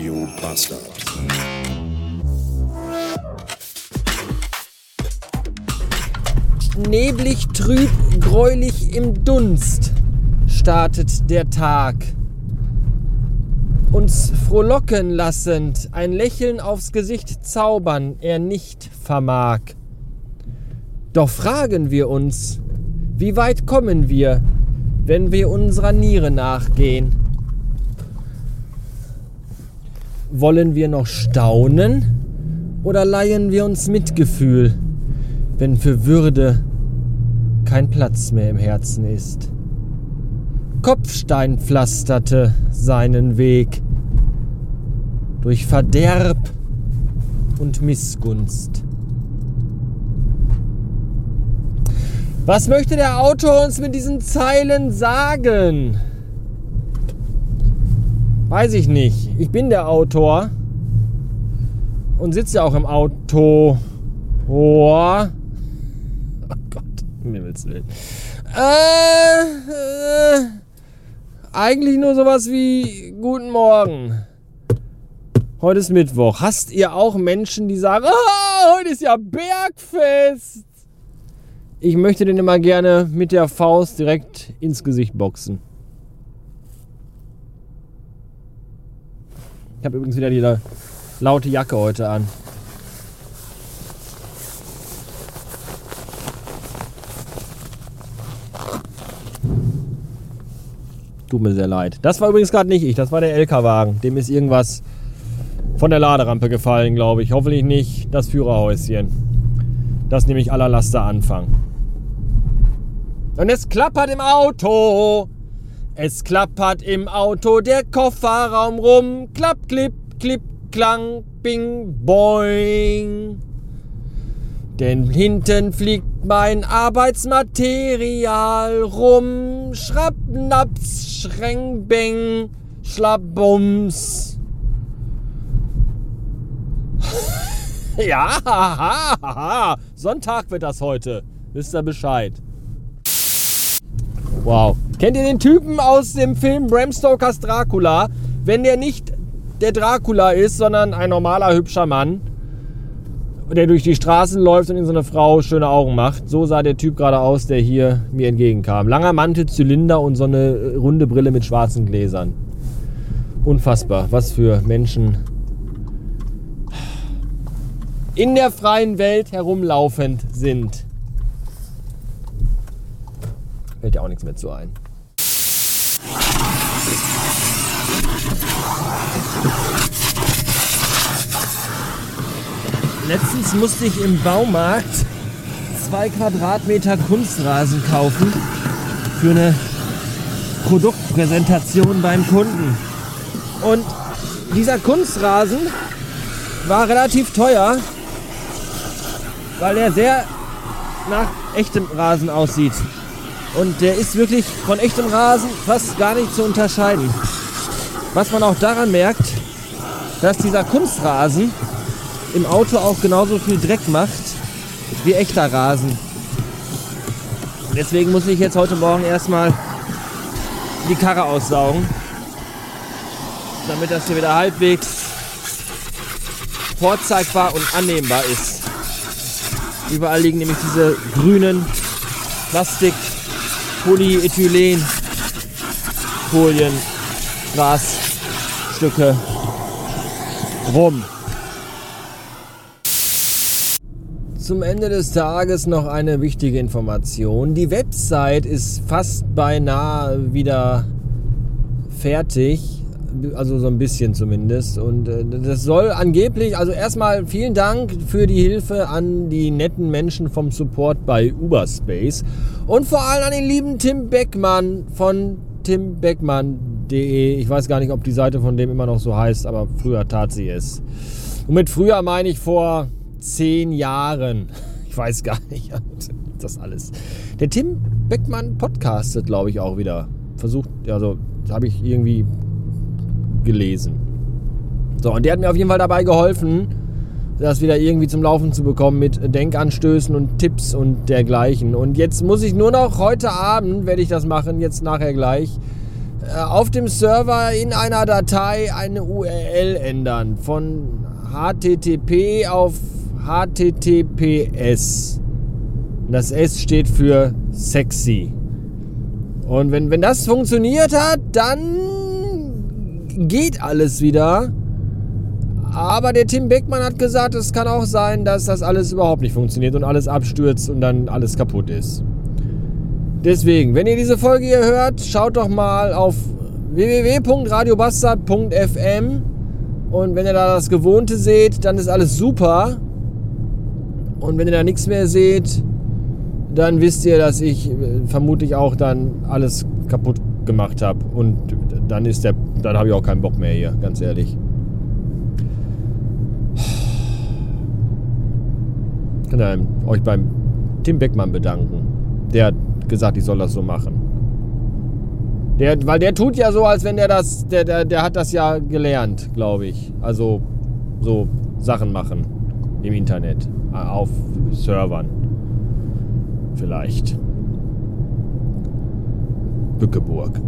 Radio Bastard. Neblig, trüb, gräulich im Dunst startet der Tag. Uns frohlocken lassend, ein Lächeln aufs Gesicht zaubern er nicht vermag. Doch fragen wir uns, wie weit kommen wir, wenn wir unserer Niere nachgehen? Wollen wir noch staunen oder leihen wir uns Mitgefühl, wenn für Würde kein Platz mehr im Herzen ist? Kopfstein pflasterte seinen Weg durch Verderb und Missgunst. Was möchte der Autor uns mit diesen Zeilen sagen? Weiß ich nicht. Ich bin der Autor und sitze ja auch im Auto. Oh, oh Gott, Himmels Willen. Äh, äh, eigentlich nur sowas wie Guten Morgen. Heute ist Mittwoch. Hast ihr auch Menschen, die sagen, oh, heute ist ja Bergfest? Ich möchte den immer gerne mit der Faust direkt ins Gesicht boxen. Ich habe übrigens wieder die laute Jacke heute an. Tut mir sehr leid. Das war übrigens gerade nicht ich, das war der LK-Wagen. Dem ist irgendwas von der Laderampe gefallen, glaube ich. Hoffentlich nicht das Führerhäuschen. Das nämlich aller Laster Anfang. Und es klappert im Auto. Es klappert im Auto der Kofferraum rum. Klapp, klipp, klipp, klang, bing, boing. Denn hinten fliegt mein Arbeitsmaterial rum. Schrapp, naps, schreng, beng, schlabbums. ja, Sonntag wird das heute. Wisst ihr Bescheid. Wow. Kennt ihr den Typen aus dem Film Bram Stokers Dracula? Wenn der nicht der Dracula ist, sondern ein normaler, hübscher Mann, der durch die Straßen läuft und in so eine Frau schöne Augen macht. So sah der Typ gerade aus, der hier mir entgegenkam. Langer Mantel, Zylinder und so eine runde Brille mit schwarzen Gläsern. Unfassbar, was für Menschen in der freien Welt herumlaufend sind. Fällt ja auch nichts mehr zu ein. Letztens musste ich im Baumarkt zwei Quadratmeter Kunstrasen kaufen für eine Produktpräsentation beim Kunden. Und dieser Kunstrasen war relativ teuer, weil er sehr nach echtem Rasen aussieht. Und der ist wirklich von echtem Rasen fast gar nicht zu unterscheiden. Was man auch daran merkt, dass dieser Kunstrasen im Auto auch genauso viel Dreck macht wie echter Rasen. Deswegen muss ich jetzt heute Morgen erstmal die Karre aussaugen, damit das hier wieder halbwegs vorzeigbar und annehmbar ist. Überall liegen nämlich diese grünen Plastik Polyethylen Folien, Grasstücke rum. Zum Ende des Tages noch eine wichtige Information. Die Website ist fast beinahe wieder fertig also so ein bisschen zumindest. Und äh, das soll angeblich, also erstmal vielen Dank für die Hilfe an die netten Menschen vom Support bei Uberspace und vor allem an den lieben Tim Beckmann von timbeckmann.de. Ich weiß gar nicht, ob die Seite von dem immer noch so heißt, aber früher tat sie es. Und mit früher meine ich vor zehn Jahren. Ich weiß gar nicht, das alles. Der Tim Beckmann podcastet, glaube ich, auch wieder. Versucht, also habe ich irgendwie gelesen. So, und der hat mir auf jeden Fall dabei geholfen, das wieder irgendwie zum Laufen zu bekommen mit Denkanstößen und Tipps und dergleichen. Und jetzt muss ich nur noch heute Abend, werde ich das machen, jetzt nachher gleich, äh, auf dem Server in einer Datei eine URL ändern von HTTP auf HTTPS. Das S steht für sexy. Und wenn, wenn das funktioniert hat, dann geht alles wieder. Aber der Tim Beckmann hat gesagt, es kann auch sein, dass das alles überhaupt nicht funktioniert und alles abstürzt und dann alles kaputt ist. Deswegen, wenn ihr diese Folge hier hört, schaut doch mal auf www.radiobastard.fm und wenn ihr da das Gewohnte seht, dann ist alles super. Und wenn ihr da nichts mehr seht, dann wisst ihr, dass ich äh, vermutlich auch dann alles kaputt gemacht habe. Und dann ist der, dann habe ich auch keinen Bock mehr hier, ganz ehrlich. Ich euch beim Tim Beckmann bedanken. Der hat gesagt, ich soll das so machen. Der, weil der tut ja so, als wenn der das, der, der, der hat das ja gelernt, glaube ich. Also so Sachen machen im Internet, auf Servern. Vielleicht. Bückeburg.